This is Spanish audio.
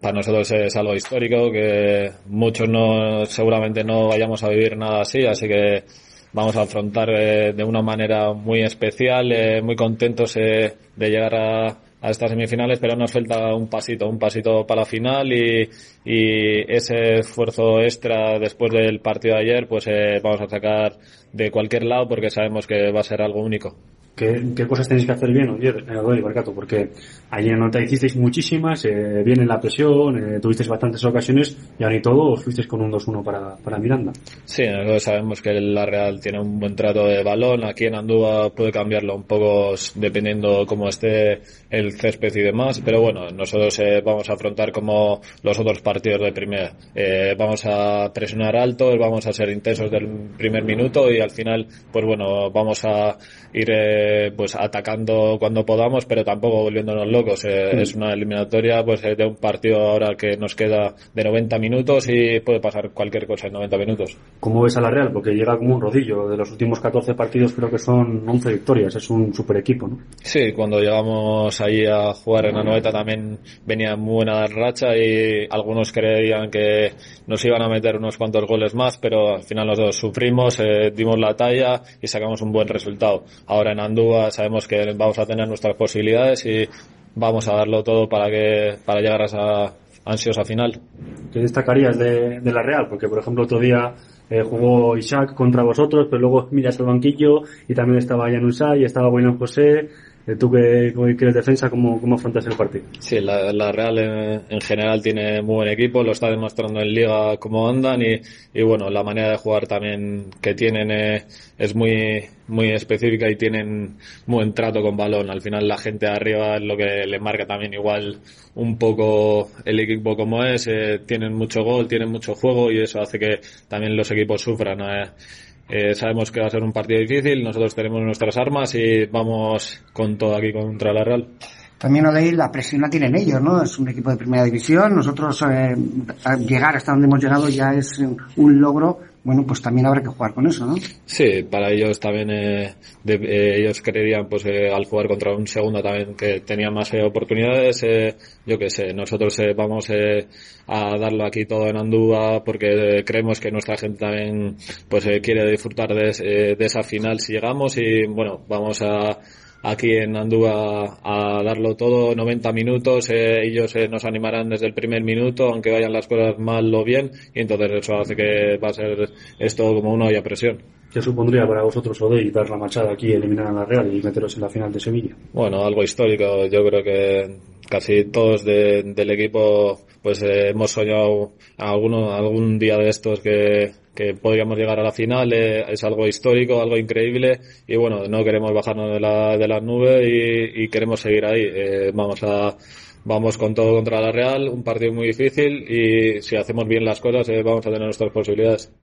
Para nosotros es algo histórico que muchos no, seguramente no vayamos a vivir nada así, así que vamos a afrontar eh, de una manera muy especial, eh, muy contentos eh, de llegar a, a estas semifinales, pero nos falta un pasito, un pasito para la final y, y ese esfuerzo extra después del partido de ayer, pues vamos a sacar de cualquier lado porque sabemos que va a ser algo único. ¿Qué, cosas tenéis que hacer bien eh, Barcato? Porque ayer no te hicisteis muchísimas, eh, viene la presión, eh, tuvisteis bastantes ocasiones y ahora y todo os fuisteis con un 2-1 para, para Miranda. Sí, sabemos que la Real tiene un buen trato de balón, aquí en Andúa puede cambiarlo un poco dependiendo cómo esté el césped y demás, pero bueno, nosotros eh, vamos a afrontar como los otros partidos de primera. vamos a presionar alto, vamos a ser intensos del primer minuto y al final, pues bueno, vamos a ir pues atacando cuando podamos, pero tampoco volviéndonos locos. Eh, mm. Es una eliminatoria pues eh, de un partido ahora que nos queda de 90 minutos y puede pasar cualquier cosa en 90 minutos. ¿Cómo ves a la Real? Porque llega como un rodillo. De los últimos 14 partidos creo que son 11 victorias. Es un super equipo, ¿no? Sí, cuando llegamos ahí a jugar en la noveta también venía muy buena racha y algunos creían que nos iban a meter unos cuantos goles más, pero al final los dos sufrimos, eh, dimos la talla y sacamos un buen resultado. Ahora en Andúa sabemos que vamos a tener nuestras posibilidades y vamos a darlo todo para que para llegar a esa ansiosa final. ¿Qué destacarías de, la Real? Porque, por ejemplo, otro día eh, jugó Isaac contra vosotros, pero luego miras al banquillo y también estaba Jan y estaba Bueno José. Eh, tú que, que eres defensa, ¿cómo, cómo afrontas el partido? Sí, la, Real en, general tiene muy buen equipo, lo está demostrando en Liga cómo andan y, y bueno, la manera de jugar también que tienen es muy, muy específica y tienen buen trato con balón. Al final la gente de arriba es lo que le marca también igual un poco el equipo como es, eh, tienen mucho gol, tienen mucho juego y eso hace que también los equipos sufran. Eh, sabemos que va a ser un partido difícil, nosotros tenemos nuestras armas y vamos con todo aquí contra la Real. También Odey, la presión la tienen ellos, ¿no? Es un equipo de primera división. Nosotros eh, llegar hasta donde hemos llegado ya es un logro bueno, pues también habrá que jugar con eso, ¿no? Sí, para ellos también, eh, eh ellos creerían, pues eh, al jugar contra un segundo también que tenía más eh, oportunidades, yo qué sé, nosotros vamos a darlo aquí todo en Andúa porque creemos que nuestra gente también, pues quiere disfrutar de, de esa final si llegamos y bueno, vamos a aquí en Andúa a darlo todo, 90 minutos, eh, ellos eh, nos animarán desde el primer minuto, aunque vayan las cosas mal o bien, y entonces eso hace que va a ser esto como una olla presión. ¿Qué supondría para vosotros Odey dar la machada aquí, eliminar a la Real y meteros en la final de Sevilla? Bueno, algo histórico. Yo creo que casi todos del equipo pues eh, hemos soñado alguno, algún día de estos que, que podríamos llegar a la final. Eh, es algo histórico, algo increíble y bueno, no queremos bajarnos de la, de la nube y, queremos seguir ahí. Eh, vamos a vamos con todo contra la Real, un partido muy difícil y si hacemos bien las cosas vamos a tener nuestras posibilidades.